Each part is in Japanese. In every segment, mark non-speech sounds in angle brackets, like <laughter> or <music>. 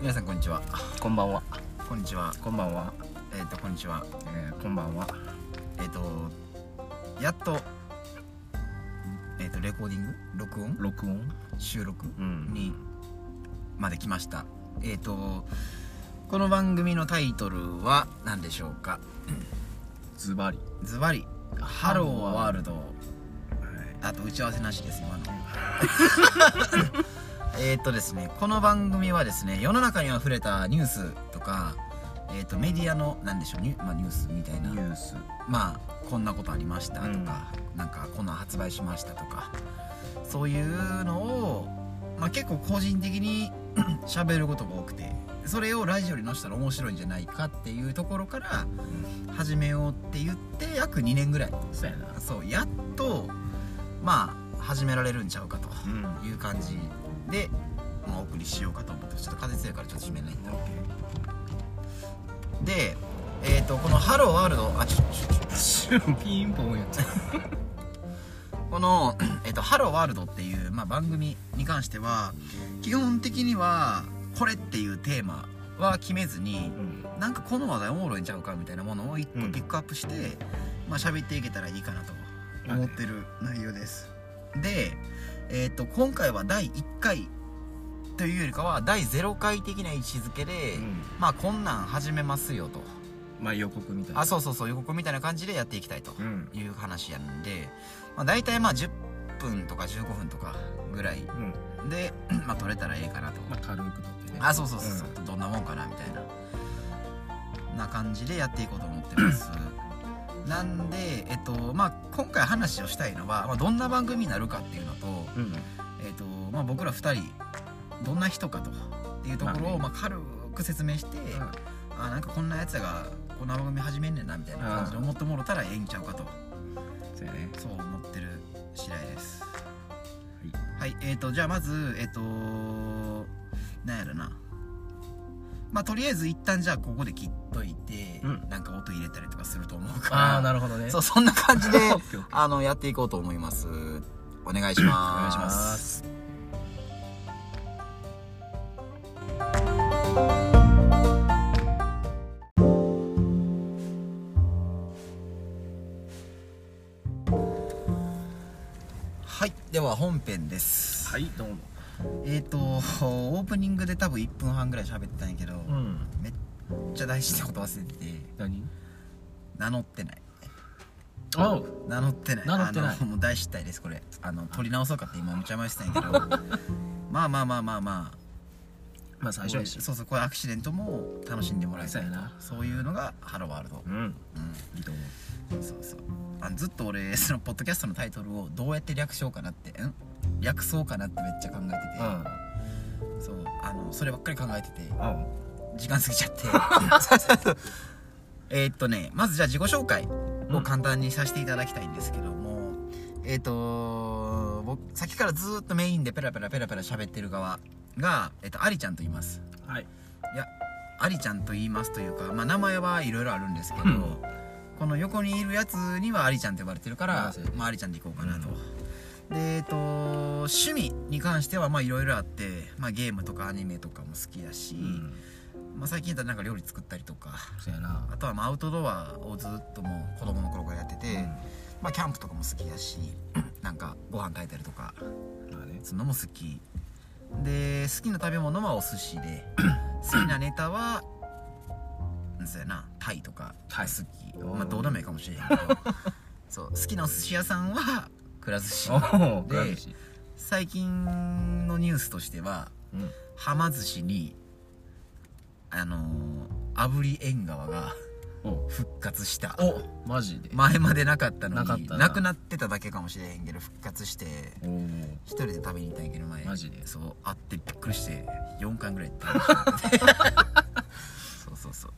皆さんこんにちは。こんばんは。こんにちは。こんばんは。えっ、とこんにちは。えー、こんばんは。えっ、とやっとえっ、とレコーディング？録音？録音？収録？うん。にまで来ました。えっ、とこの番組のタイトルは何でしょうか？ズバリ。ズバリ「ハローワールド。はい」あと打ち合わせなしです今の <laughs> えーっとですねこの番組はですね世の中にあふれたニュースとかえーっとメディアのなんでしょうニュ,、まあ、ニュースみたいな。ニュース。まあこんなことありましたとか、なんかこんなん発売しましたとかそういうのを、まあ、結構個人的に <coughs> 喋ることが多くてそれをラジオに載せたら面白いんじゃないかっていうところから始めようって言って約2年ぐらい。そうやな。そうやっとまあ始められるんちゃうかとうん。いう感じで、まあ、お送りしようかと思ってちょっと風強いからちょっと閉めないんだでえっ、とこの「ハローワールド」あちょちょちょ <laughs> ピンポンやったこの、えっと「ハローワールド」っていう、まあ、番組に関しては基本的にはこれっていうテーマは決めずにうん。なんかこの話題おもろいんちゃうかみたいなものを一個うん。ピックアップして、まあ喋っていけたらいいかなと思ってる内容です。で、えっと今回は第1回というよりかは第0回的な位置づけで、うん。まあこんなん始めますよと。まあ予告みたいな。あそうそうそう予告みたいな感じでやっていきたいとうん。いう話やんで、まあ、大体まあ10分とか15分とかぐらいうん。で、<clears throat> まあ、撮れたらええかなと、まあ軽く撮ってね。あそうそうそうそう、どんなもんかなみたいな。な感じでやっていこうと思ってます <laughs> なんでえっとまあ今回話をしたいのは、まあ、どんな番組になるかっていうのと、うんえっとまあ、僕ら2人どんな人かとっていうところをままあ軽く説明して、あなんかこんなやつがこんな番組始めんねんなみたいな感じで思ってもろたらええんちゃうかと。そうそう思ってる次第です。はい。えーとじゃあまずえっ、となんやろなまあとりあえず一旦じゃあここで切っといて、うん。なんか音入れたりとかすると思うから。ああなるほどね。そうそんな感じで <laughs> あのやっていこうと思います。お願いします。お願いします。はいでは本編です。はいどうもえっ、と <laughs> オープニングで多分1分半ぐらい喋ってたんやけど、うん。めっちゃ大事なこと忘れてて何？名乗ってない。名乗ってない。名乗ってない。もう大失態ですこれ。あの取り直そうかって今めっちゃ迷ってたんやけど。<laughs> まあまあまあまあまあ。まあ最初やしそうそうこういうアクシデントも楽しんでもらいたいな。そういうのがハローワールド。うん。うんいいと思う。そうそうあのずっと俺そのポッドキャストのタイトルをどうやって略しようかなってん略そうかなってめっちゃ考えてて、そうあのそればっかり考えてて。うん。時間過ぎちゃって。<laughs> <laughs> えーっとねまずじゃあ自己紹介を簡単にさせていただきたいんですけども、えーっと僕さっきからずーっとメインでペラペラペラペラ喋ってる側が、えーっとアリちゃんと言います。はい。いやアリちゃんと言いますというか、まあ、名前はいろいろあるんですけど、うん。この横にいるやつにはアリちゃんと呼ばれてるからまあ、アリちゃんでいこうかなと、でえっと趣味に関してはまあいろいろあって、まあ、ゲームとかアニメとかも好きだし、うん。まあ、最近だったらなんか料理作ったりとかそうやな。あとはまあアウトドアをずっともう子供の頃からやってて、まあ、キャンプとかも好きだし <clears throat> なんかご飯炊いたりとかうんまあね。するのも好き。で好きな食べ物はお寿司で <clears throat> 好きなネタはそうやなタイとか好き。おーまあどうでもいいかもしれへんけど。<laughs> そう好きなお寿司屋さんはくら寿司。おおでグラフィシ最近のニュースとしてはうん。はま寿司にあのー、炙り縁側がお復活した。おマジで？前までなかったのになかったな。くなってただけかもしれへんけど復活しておお一人で食べに行ったんやけど前。マジで？そう会ってびっくりして4巻ぐらい行った。<laughs> そうそうそう。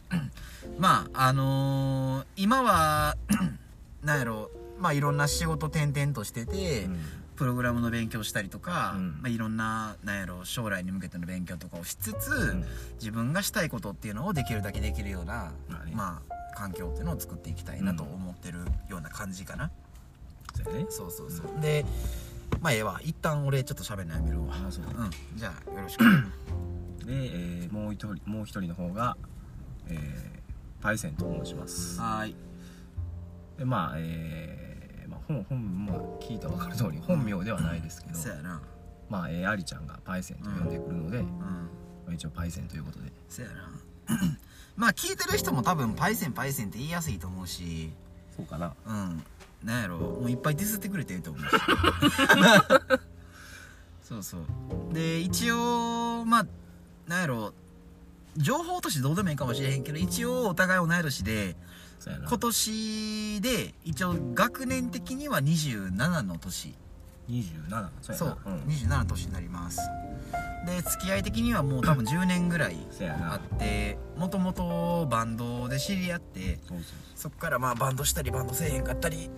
まああのー今は <clears throat> なんやろまあいろんな仕事転々としてて、プログラムの勉強したりとか、うん。まあ、いろんななんやろ将来に向けての勉強とかをしつつ、ん。自分がしたいことっていうのをできるだけできるような、まあ環境っていうのを作っていきたいなと思ってるような感じかな、そうそうそうそう、でまあええわ。一旦俺ちょっと喋るのやめるわ。あそううん。じゃあよろしく。<clears throat> えーもう一人もう一人の方がえーパイセンと申します。はーい。でまあえーまあ本本まあ聞いたら分かる通り本名ではないですけど、そやな。まあ、えー、アリちゃんがパイセンと呼んでくるので、まうん。あ一応パイセンということで。そやな。<clears throat> まあ聞いてる人も多分パイセンパイセンって言いやすいと思うし。そうかな。うん。なんやろ。もういっぱいディスってくれてると思うし。<laughs> そうそう。で一応まあなんやろ。情報としてどうでもいいかもしれへんけど一応お互い同い年で今年で一応学年的には27の年。27そうそうやな、ん、27の年になります。で付き合い的にはもう多分10年ぐらいあってもともとバンドで知り合ってそっからまあバンドしたりバンドせえへんかったり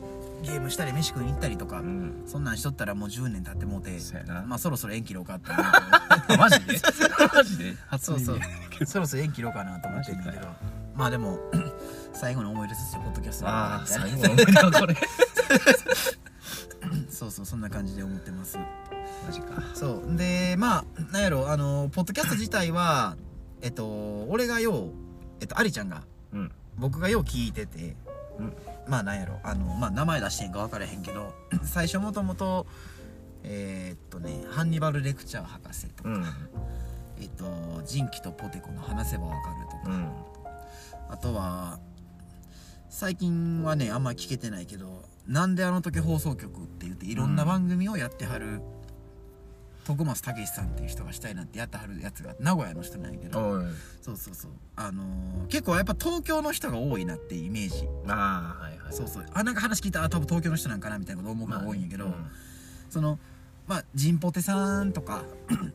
ゲームしたり飯食いに行ったりとか、そううん。そんなんしとったらもう10年経ってもうてまあそろそろ縁切ろうかって思あ <laughs> マジで？<laughs> マジで？そうそう。耳そろそろ縁切ろうかなと思ってんだけど。まあでも最後の思い出ですよポッドキャストああ最後の思い出はこれ。<laughs> そうそうそんな感じで思ってます。マジか。そう。でまあなんやろあのポッドキャスト自体はえっと俺がようえっとアリちゃんがうん。僕がよう聞いてて、うん。まあなんやろあの、まあ、名前出してんか分からへんけど <clears throat> 最初もともとえーっとねハンニバルレクチャー博士とか、うん。えっと人気とポテコの話せば分かるとか、うん。あとは最近はねあんま聞けてないけど「なんであの時放送局」って言っていろんな番組をやってはる、徳松武さんっていう人がしたいなってやってはるやつが名古屋の人なんやけどそうそうそう。あのー結構やっぱ東京の人が多いなっていうイメージ。ああはいはい。そうそう。あなんか話聞いたらあ多分東京の人なんかなみたいなこと思うのが多いんやけど、まあそのまあジンポテさんとか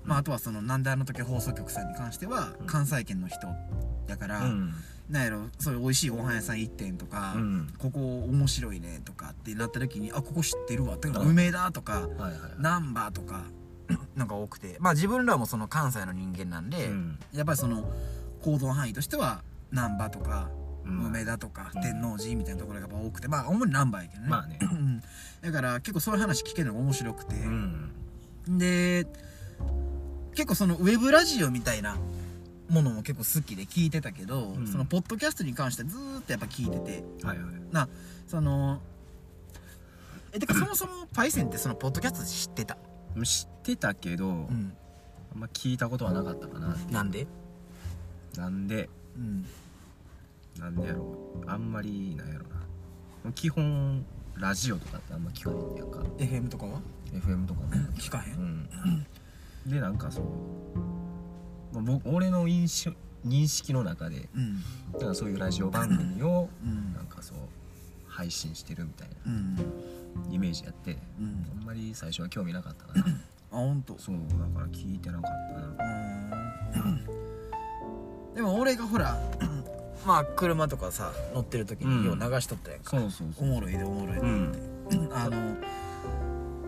まああとはそのなんであの時放送局さんに関してはうん。関西圏の人だから、うんなんやろそういう美味しいご飯屋さん1店とか、うん。ここ面白いねとかってなった時にあここ知ってるわってうん梅田とかはいはい。難波とか <clears throat> なんか多くて。まあ自分らもその関西の人間なんで、うん。やっぱりその行動範囲としては難波とかうん。梅田とかうん。天王寺みたいなところがやっぱ多くて。まあ主に難波やけどね、まあね。うん。だから結構そういう話聞けるのが面白くて、うん。で結構そのウェブラジオみたいなものも結構好きで聞いてたけど、うん。そのポッドキャストに関してはずーっとやっぱ聞いてて。はいはい。なそのえてか <clears throat> そもそもパイセンってそのポッドキャスト知ってた？知ってたけど、うん。あんま聞いたことはなかったかな。なんで？なんで？うん。なんでやろう。あんまりなんやろな。基本ラジオとかってあんま聞かへんやんか。FM とかは？FM とかも聞かへうん。んでなんかそう、まあ、僕俺の印象認識の中でうん。なんかそういうラジオ番組をうん。なんかそう配信してるみたいなうん。イメージやってうん。あんまり最初は興味なかったかなあ本当。そうだから聞いてなかったな。うん。でも俺がほら <clears throat> まあ車とかさ乗ってる時によう流しとったやんか、そうそうおもろいでおもろいでうん。あの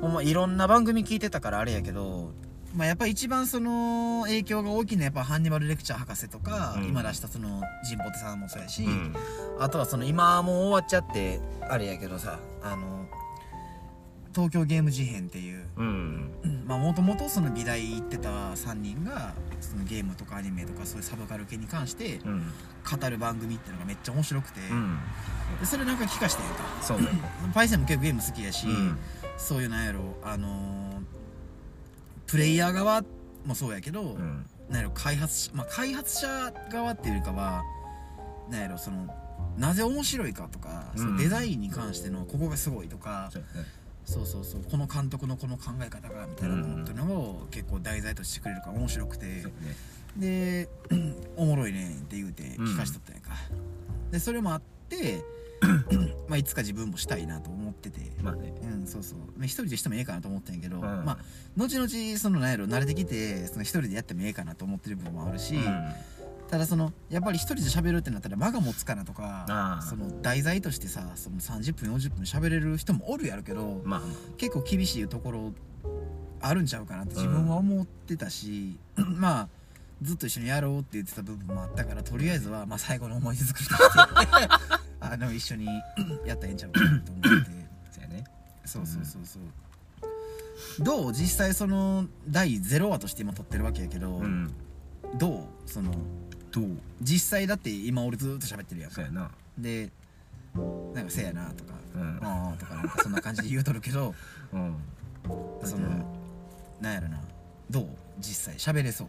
ほんまいろんな番組聞いてたからあれやけどまあやっぱ一番その影響が大きいのはやっぱハンニバルレクチャー博士とか、うん。今出したそのジンポテさんもそうやし、うん。あとはその今もう終わっちゃってあれやけどさあの東京ゲーム事変っていううん。まあもともとその美大行ってた3人がそのゲームとかアニメとかそういうサブカル系に関してうん。語る番組っていうのがめっちゃ面白くて、うん。でそれなんか聞かしてんか。そう <laughs> パイセンも結構ゲーム好きやし、うん。そういうなんやろあのープレイヤー側もそうやけど、うん。なんやろ開発しまあ開発者側っていうよりかはなんやろそのなぜ面白いかとか、うん。そのデザインに関してのここがすごいとかそうそうそうこの監督のこの考え方がみたいなものっていうのを結構題材としてくれるから面白くてで <clears throat> おもろいねんって言うて聞かしとったんやんか、でそれもあってまあいつか自分もしたいなと思ってて。まあね。うんそうそう。まあ一人でしてもええかなと思ったんやけど、ん。まあ後々そのなんやろ慣れてきてその一人でやってもええかなと思ってる部分もあるし、うん。ただそのやっぱり一人で喋るってなったら間が持つかなとかその題材としてさその30分40分喋れる人もおるやるけど。まあ結構厳しいところあるんちゃうかなって自分は思ってたし、<clears throat> まあずっと一緒にやろうって言ってた部分もあったからとりあえずはまあ最後の思い出作りとしてあの一緒に <clears throat> やったらええんちゃうかなと思ってそうやね。そうそうそうそう、どう？実際その第0話として今撮ってるわけやけど、うん。どう？そのどう？実際だって今俺ずーっと喋ってるやんか。そうやな。でなんかせやなとかうん。ああとかなんかそんな感じで言うとるけど <laughs> うん。そのなんやろな。どう？実際喋れそう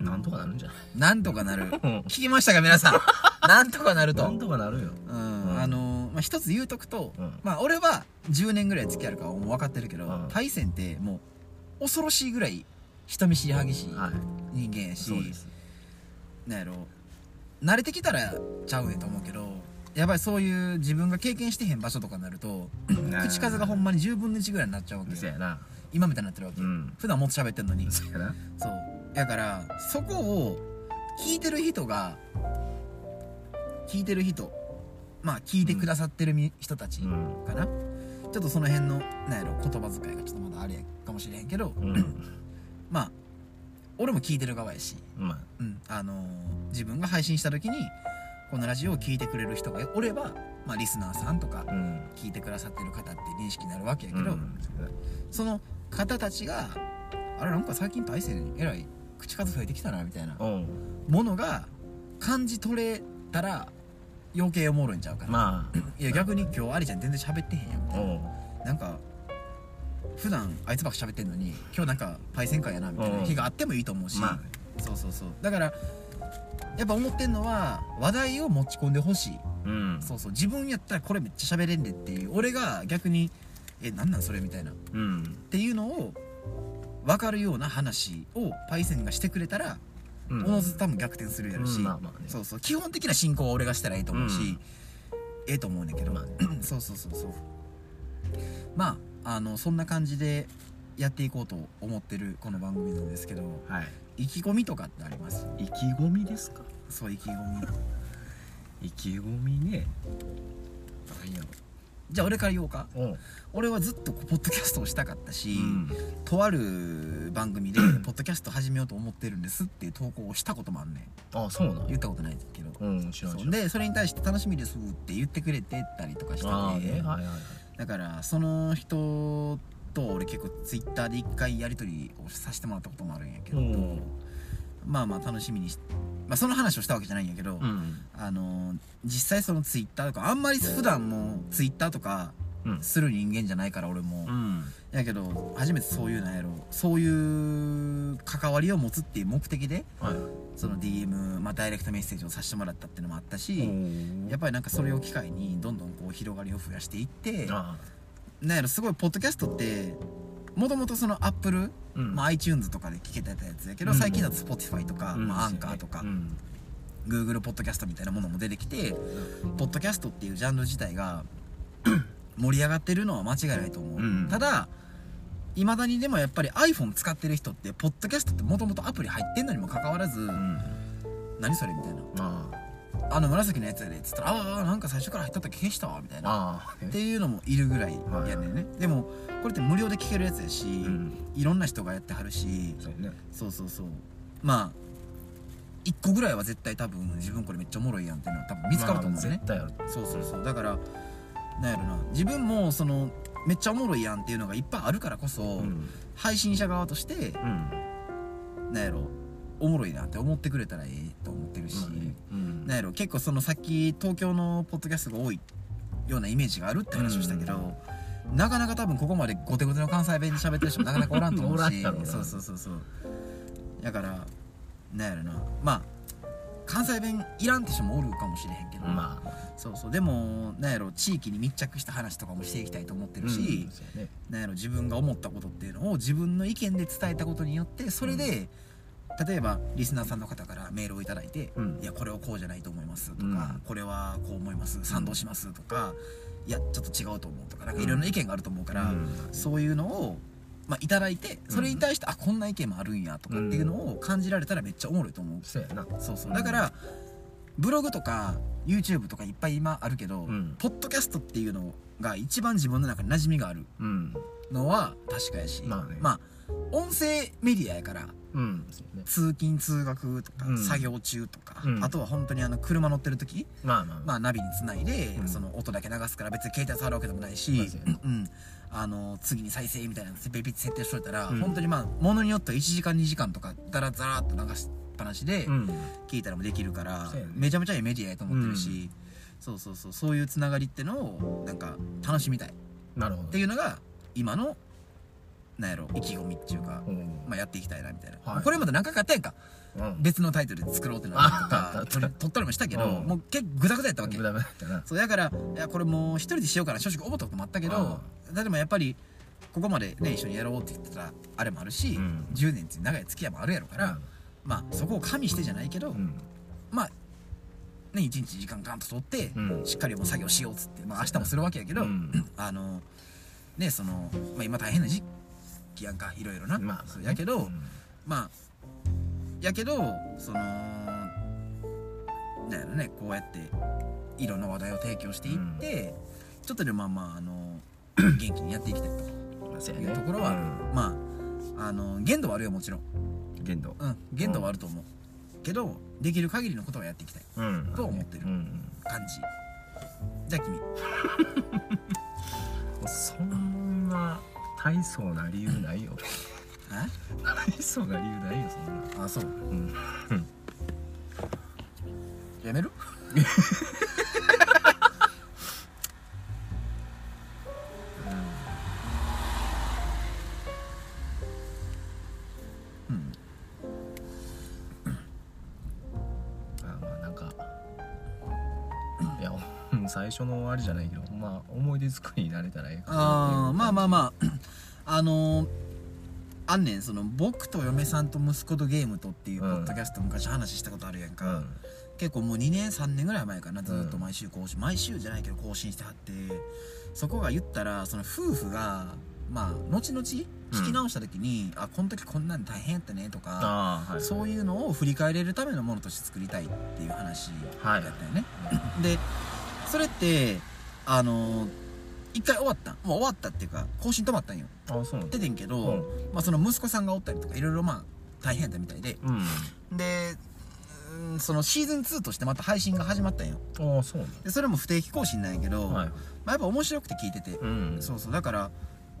なんとかなるんじゃない？なんとかなる。うん。聞きましたか皆さん？<laughs> なんとかなると。なんとかなるよ。うん。うん。あのまあ、一つ言うとくと、うん。まあ俺は10年ぐらい付き合うからもう分かってるけど、うん。パイセンってもう恐ろしいぐらい人見知り激しいはい。人間やし、そうです。なんやろ。慣れてきたらちゃうねんと思うけどやっぱりそういう自分が経験してへん場所とかになると <clears throat> 口数がほんまに10分の1ぐらいになっちゃうわけよ。今みたいになってるわけ、うん。普段もっと喋ってんのに。そうやからそこを聞いてる人が聞いてる人まあ聞いてくださってるみ人たちうん。かな、ちょっとその辺のなんやろ言葉遣いがちょっとまだあれやかもしれへんけど、うん。<clears throat> まあ俺も聞いてる側やし、まあ。うん。あのー自分が配信した時にこのラジオを聞いてくれる人がおれば、まあ、リスナーさんとかうん。聞いてくださってる方って認識になるわけやけど、うん。その方たちがあれなんか最近パイセンえらい口数増えてきたなみたいな。うん。ものが感じ取れたら余計おもろいんちゃうかな、まいや逆に今日ありちゃん全然喋ってへんやん。みあたいなうん。なんか普段あいつばっか喋ってんのに今日なんかパイセン会やなみたいな日があってもいいと思うし、まあ。ねそうそうそう。だからやっぱ思ってんのは話題を持ち込んでほしい。うん。そうそう。自分やったらこれめっちゃ喋れんでっていう。俺が逆にえなんなんそれみたいな。っうん。ていうのを分かるような話をパイセンがしてくれたらうん。おのずと多分逆転するやろし、うんまあまあね。そうそう。基本的な進行は俺がしたらええと思うし、うんええと思うねんけど、まあそうそうそうそう。まああのそんな感じでやっていこうと思ってるこの番組なんですけどはい。意気込みとかってあります？意気込みですか？そう意気込み。<laughs> 意気込みね。何やろじゃあ俺から言おうか。うん。俺はずっとポッドキャストをしたかったし、うん。とある番組で <clears throat> ポッドキャスト始めようと思ってるんですっていう投稿をしたこともあんねん。あそうなん？言ったことないけど。うんそでそれに対して楽しみですって言ってくれてたりとかして。て、ねはいはいはい。だからその人と俺結構ツイッターで一回やり取りをさせてもらったこともあるんやけど、うんまあまあ楽しみにしまあその話をしたわけじゃないんやけど、うん。あの実際そのツイッターとかあんまり普段もツイッターとかうん。する人間じゃないから俺も、うん。やけど初めてそういうなんやろそういう関わりを持つっていう目的ではい。その DM、まあ、ダイレクトメッセージをさせてもらったっていうのもあったし、おやっぱりなんかそれを機会にどんどんこう広がりを増やしていってあ。なんやろすごいポッドキャストってもともとそのアップル、うん。まあ、iTunes とかで聞けてたやつやけど、うん。最近だと Spotify とか、うん。まあ、アンカーとか、うん。Google ポッドキャストみたいなものも出てきてポッドキャストっていうジャンル自体が <clears throat> 盛り上がってるのは間違いないと思う、うん。ただいまだにでもやっぱり iPhone 使ってる人ってポッドキャストってもともとアプリ入ってんのにもかかわらず、うん。何それみたいな。まあの紫のやつやでっつったらああなんか最初から入ったっけ消したわみたいな。ああっていうのもいるぐらいやねんね、でもこれって無料で聞けるやつやし、うん。いろんな人がやってはるし。そうね。そうそうそう。まあ1個ぐらいは絶対多分自分これめっちゃおもろいやんっていうのは多分見つかると思うね、まあ絶対あるそうそうそう。だからなんやろな。自分もそのめっちゃおもろいやんっていうのがいっぱいあるからこそ、うん。配信者側としてうん。なんやろおもろいなって思ってくれたらええと思ってるし、なんやろ結構そのさっき東京のポッドキャストが多いようなイメージがあるって話をしたけど、なかなか多分ここまでゴテゴテの関西弁で喋ってる人もなかなかおらんと思うし。そうそうそうそうだからなんやろな。まあ関西弁いらんって人もおるかもしれへんけど、まあ。そうそう。でもなんやろ地域に密着した話とかもしていきたいと思ってるし、うんね。なんやろ自分が思ったことっていうのを自分の意見で伝えたことによってそれで、例えばリスナーさんの方からメールをいただいて「うん。いやこれをこうじゃないと思います」とか、うん。これはこう思います賛同します」とか「いやちょっと違うと思う」とかなんかいろんな意見があると思うから、うん。そういうのを、まあ、いただいてそれに対して、あこんな意見もあるんやとかっていうのを感じられたらめっちゃおもろいと思う、そうやな。そうそう。だから、ブログとか YouTube とかいっぱい今あるけど、うん。ポッドキャストっていうのが一番自分の中に馴染みがあるうん。のは確かやしまあね。音声メディアやからうん。通勤通学とか、うん。作業中とか、うん。あとは本当にあの車乗ってる時、まあまあまあ、ナビにつないで、うん。その音だけ流すから別に携帯触るわけでもないましあの次に再生みたいなのベビッ設定しといたら、うん。本当にまあものによっては1時間2時間とかだらざらっと流しっぱなしでうん。聞いたらもできるから、めちゃめちゃいいメディアやと思ってるし、そうそうそう。そういうつながりってのをなんか楽しみたい。っなるほど。ていうのが今のなんやろ意気込みっていうか、うん。まあ、やっていきたいなみたいな、はい。これまで何回かやったやんか。うん。別のタイトルで作ろうってなったりとか撮ったりもしたけど、うん。もう結構グダグダやったわけ。グダグダやったな。そうだからいやこれもう一人でしようかな正直思ったこともあったけど例えばやっぱりここまでね一緒にやろうって言ってたあれもあるし、うん。10年っていう長い付き合いもあるやろから、うん。まあそこを加味してじゃないけど、うん。まあね一日時間ガンと取って、うん。しっかりもう作業しようっつって、まあ、明日もするわけやけど、うん。あのねその、まあ、今大変な時期やんかいろいろな、まあまあそうやけど、うん。まあやけどそのなんやろねこうやっていろんな話題を提供していって、ちょっとでもまあまああの <coughs> 元気にやっていきたいと。いうところは、まああの限度はあるよもちろん、うん限度。うん、限度はあると思う、けどできる限りのことはやっていきたい。うん。と思ってるうん感じ。じゃあ君。<laughs> うんそんな大層な理由ないよ。大層な理由ないよそんな。ああそう。うん。やめる？うん。あまあなんかいやうん最初のあれじゃないけどまあ思い出作りになれたらええかなあーまあまああまああのーあんねんその僕と嫁さんと息子とゲームとっていうポうんッドキャスト昔話したことあるやんか、うん。結構もう2年3年ぐらい前かなずっと毎週更新、毎週じゃないけど更新してはってそこが言ったらその夫婦がまあ後々聞き直した時に、あこの時こんなん大変やったねとかはい。そういうのを振り返れるためのものとして作りたいっていう話はいやったよね、でそれってあのー一回終わったん。もう終わったっていうか更新止まったんよ。あそうなんだ。出てんけど、うん。まあ、その息子さんがおったりとかいろいろまあ大変やったみたいで。うん。でうんそのシーズン2としてまた配信が始まったんよ。ああそうなんでそれも不定期更新なんやけど、だはい。まあ、やっぱ面白くて聞いてて、うん。そうそう。だから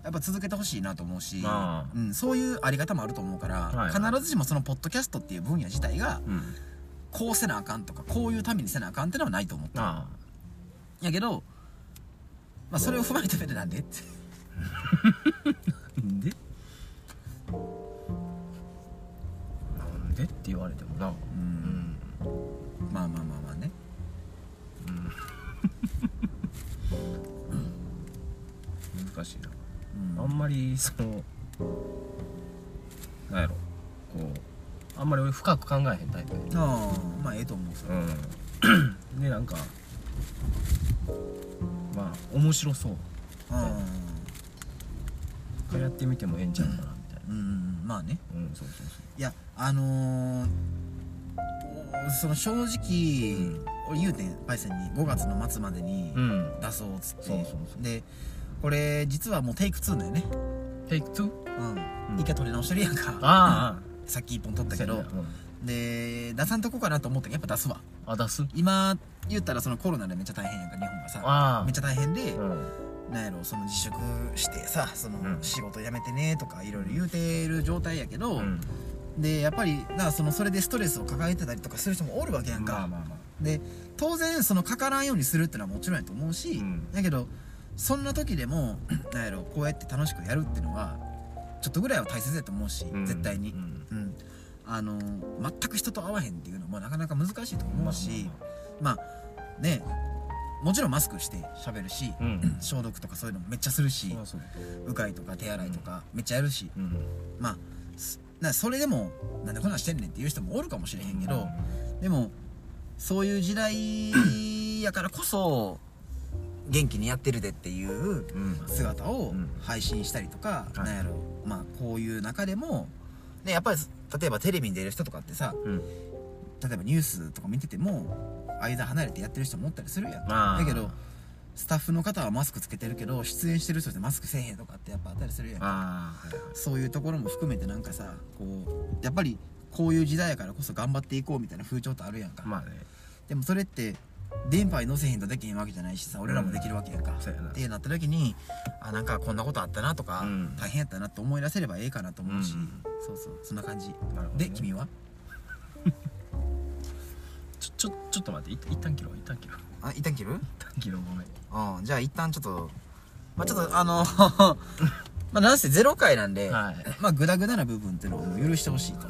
やっぱ続けてほしいなと思うしああ、うん、そういうあり方もあると思うから、はい必ずしもそのポッドキャストっていう分野自体がうん。こうせなあかんとかこういうためにせなあかんってのはないと思ってる。あ。やけど、まあ、それを踏まえた上でなんでって。あ <laughs> で？なんでって言われてもな。ううん。んまあまあまあまあね。難しいな。うん。あんまりそのなんやろ。こうあんまり俺深く考えへんタイプでああまあええと思うそれは。うん。<clears throat> でなんかまあ面白そう。うやってみてもええんちゃうかなみたいんうんまあね。なうんそうそういやあのその正直、俺言うてんパイセンに5月の末までにそううん。出そうっつって、そうそうそうでこれ実はもうテイク2だよね。テイク 2? うん、うん。一回撮り直してるやんか。あ <laughs> さっき1本撮っあたけど。で出さんとこかなと思ったけどやっぱ出すわ。うんあ出す？今言ったらそのコロナでめっちゃ大変やんか日本がさ。ああ。めっちゃ大変で、うん。なんやろその自粛してさそのうん。仕事辞めてねとかいろいろ言うてる状態やけど、うん。でやっぱりなそのそれでストレスを抱えてたりとかする人もおるわけやんか、まあまあまで当然そのかからんようにするってのはもちろんやと思うし、うん。だけどそんな時でも <clears throat> なんやろこうやって楽しくやるっていうのはちょっとぐらいは大切だと思うし、絶対に。う、ん。うんあの全く人と会わへんっていうのもなかなか難しいと思うし、まあねもちろんマスクして喋るし、うん。消毒とかそういうのもめっちゃするしそうがいとか手洗いとかめっちゃやるし、うん。まあすなそれでもなんでこんなんしてんねんっていう人もおるかもしれへんけど、でもそういう時代やからこそ元気にやってるでっていううん。姿をうん。配信したりとか、はい。なんやろまあこういう中でも、ね、やっぱり例えばテレビに出る人とかってさうん。例えばニュースとか見てても間離れてやってる人もおったりするやん。まあ。だけどスタッフの方はマスクつけてるけど出演してる人ってマスクせえへんとかってやっぱあったりするやん。ああはいはい。そういうところも含めてなんかさこうやっぱりこういう時代やからこそ頑張っていこうみたいな風潮ってあるやんか、まあね。でもそれって電波に乗せへんとできへんわけじゃないしさ俺らもできるわけやんか、そうやな。ってなった時にあなんかこんなことあったなとか、うん。大変やったなって思い出せればええかなと思うし、うん。そうそうそんな感じ。ね。で君は？<laughs> ちょちょちょっと待ってい一旦切ろう一旦切ろう。あ一旦切る？一旦切ろうごめん。うんじゃあ一旦ちょっとまあちょっとあの <laughs> まあなんせゼロ回なんで、はい。まあグダグダな部分っていうのを許してほしいと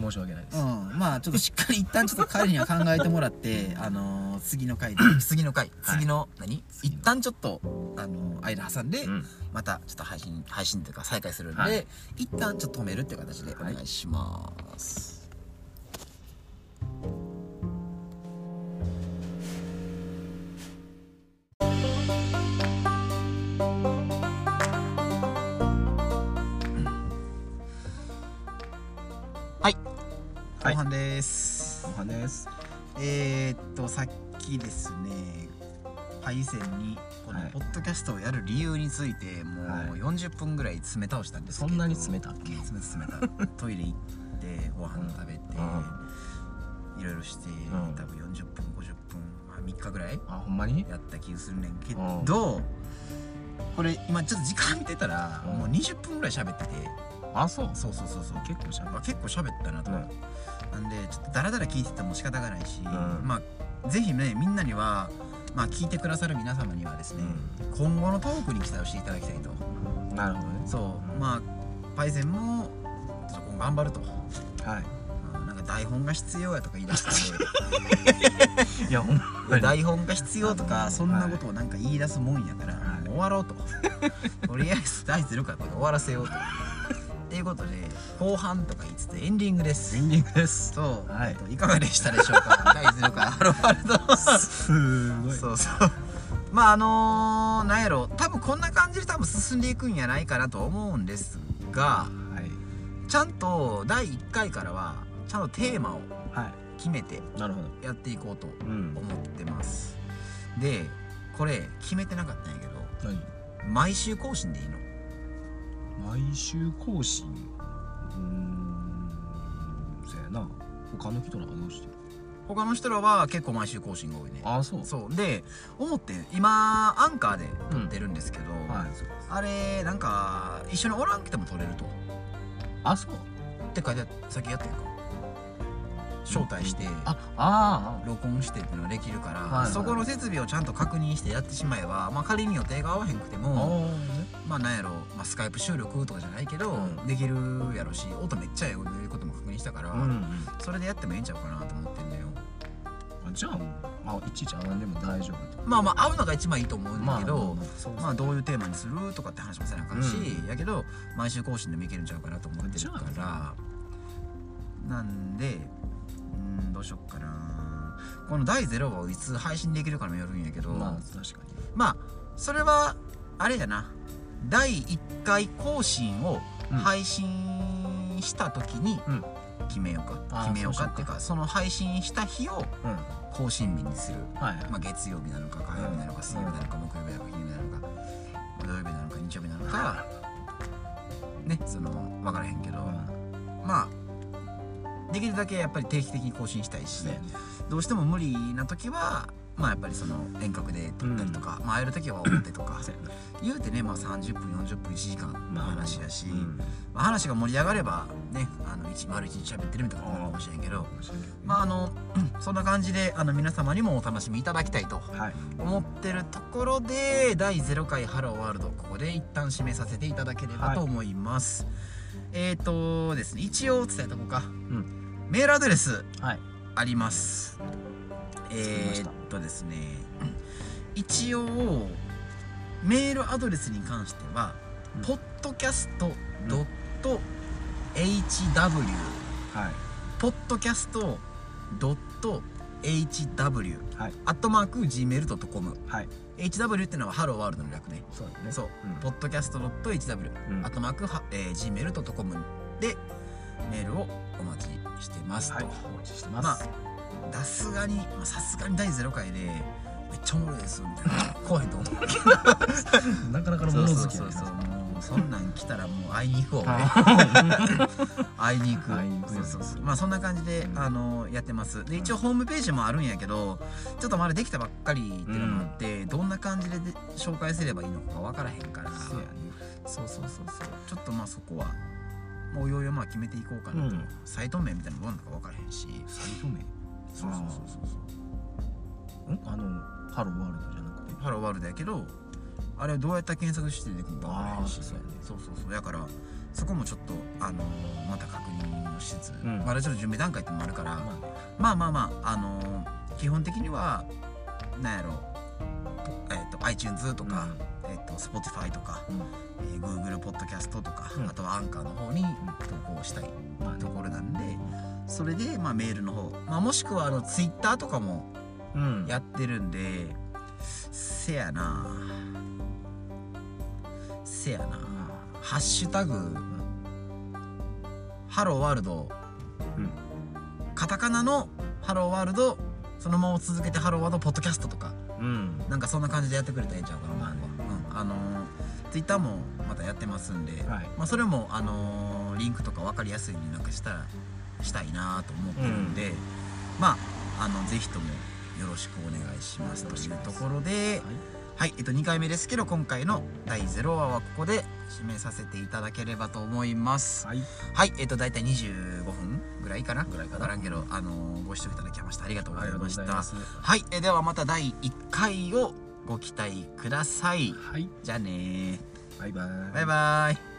申し訳ないです、うん、まあちょっとしっかり一旦ちょっと彼には考えてもらってあのー次の回で。次の回。はい。次の何？一旦ちょっとあのー間挟んで、うん。またちょっと配信配信というか再開するんで、はい。一旦ちょっと止めるっていう形でお願いします、はいはい。後半です、後半です。えー、っとさっきですねパイセンにこのはい。ポッドキャストをやる理由についてもはう40分ぐらい詰め倒したんですけど。そんなに詰めたっけ？詰め詰めた。<laughs> トイレ行ってご飯食べて、いろいろして、ん多分40分50分、まあ、3日ぐらいあほんまに？やった気がするねんけうん。どこれ今ちょっと時間見てたらうん。もう20分ぐらい喋っててあそう。そうそうそうそう。結構しゃべあ結構喋ったなと、うん。なんでちょっとダラダラ聞いてても仕方がないし、ん。まあぜひねみんなにはまあ聞いてくださる皆様にはですね、今後のトークに期待をしていただきたいと。なるほどね。そう。まあパイセンもちょっと頑張ると、はい。うん。なんか台本が必要やとか言い出して <laughs> いやほんまに。台本が必要とかそんなことをなんか言い出すもんやから、終わろうと。とりあえず第0回これで終わらせようとっていうことで後半とか言いつつエンディングです。エンディングです。そう、はい。えっといかがでしたでしょうか？第0回ハローワールドすごい。そうそう。まああのー、なんやろ。多分こんな感じで多分進んでいくんやないかなと思うんですがはい。ちゃんと第1回からはちゃんとテーマをは決めていなるほど。やっていこうとうん。思ってます。でこれ決めてなかったんやけど何？毎週更新でいいの？毎週更新。うーんそやな。他の人らはどうしてる？他の人らは結構毎週更新が多いね。あそう？そう。で思って今アンカーで撮ってるんですけど、はいあれなんか一緒におらんくても撮れると。あそう？って書いてあさっきやったやんか。招待してああ録音してっていうのができるから、はいはいそこの設備をちゃんと確認してやってしまえば、まあ、仮に予定が合わへんくてもあまあなんやろ、まあ、スカイプ収録とかじゃないけど、うん。できるやろし音めっちゃええよいうことも確認したから、うんうんそれでやってもええんちゃうかなと思ってんだよ。あじゃああいちいち会わんでも大丈夫まあまあ会うのが一番いいと思うんだけど、まあそうまあどういうテーマにするとかって話もせなあかんし、うん。やけど毎週更新でもいけるんちゃうかなと思ってるかじらなんでうんどうしよっかな。この第0話をいつ配信できるかにもよるんやけどまあ確かに。まあそれはあれやな第1回更新をうん配信した時にうん。決めようか、あー決めようかっていうかその配信した日をうん。更新日にする。はいはい。まあ、月曜日なのか火曜日なのか水曜日なのか木曜日なのか金曜日なのか土曜日なのか日曜日なのかねその分からへんけどまあできるだけやっぱり定期的に更新したいしね。どうしても無理な時はまあやっぱりその遠隔で撮ったりとか、まあ会える時は表とか。<coughs> 言うてね、まあ、30分40分1時間の話やし、うん。まあ、話が盛り上がればねあの一丸一日喋ってるみたいなことかもしれんけど。まああのそんな感じであの皆様にもお楽しみいただきたいとはい。思ってるところで第0回ハローワールドここで一旦締めさせていただければと思います、えっ、ー、とですね一応伝えとこうか、ん。メールアドレスはい。ありますえー、っとですね一応メールアドレスに関しては、うん。ポッドキャスト .hw はい。ポッドキャスト .hw はい。アットマーク gmail.com はい。HW ってのはハローワールドの略ね。そうだね。そう、うん。ポッドキャスト .hw、うん。アットマークは、えー、gmail.com でメールをお待ちしてますと、はい。お待ちしてます。まあさすがにまあさすがに第0回でめっちゃおもろいです」みたいな。<laughs> 怖いと思う。なかなかの物そうそうそう好きやねそんなん来たらもう会いに行こう俺。<laughs> 会いに行く。会いに行くよ。そうそうそう。まあそんな感じで、うんあのやってます。で一応ホームページもあるんやけどちょっとまだできたばっかりっていうのもあって、どんな感じでで紹介すればいいのか分からへんから。そうやね。そうそうそうそう。ちょっとまあそこはもういよいよまあ決めていこうかなと、うん。サイト名みたいなのどうなのか分からへんし。サイト名？そうそうそうそうそう。ん？あのハローワールドじゃなくて？ハローワールドやけどあれはどうやったら検索して出てくるのか分からへんし。そうそうそうそう。だからそこもちょっとあのーまた確認をしつつ、ん。まだちょっと準備段階ってのもあるから、まあね。まあまあまああのー基本的にはなんやろえっ、と iTunes とか、えっ、と Spotify とか、うん。えー Google ポッドキャストとか、うん。あとはアンカーの方に投稿したいところなんで、それで、まあ、メールの方、まあ、もしくはあの Twitter とかもうん。やってるんでせやな。せやな。ハッシュタグハローワールド。うん。カタカナのHello World。そのまま続けて Hello World Podcast とか。うん。なんかそんな感じでやってくれたらいいんちゃうかな、まあねうん、あのツイッター Twitter もまたやってますんで、はい。まあ、それも、あのーリンクとか分かりやすいになんかしたらしたいなと思ってるんで、まああのぜひともよろしくお願いしますというところではい、えっと、2回目ですけど今回の第0話はここで締めさせていただければと思います。はい。はいえっと大体25分ぐらいかな。ぐらいか分からんけど、あのーご視聴いただきましてありがとうございました。いはい、えではまた第1回をご期待ください。はい。じゃあねバイバイ。バイバイ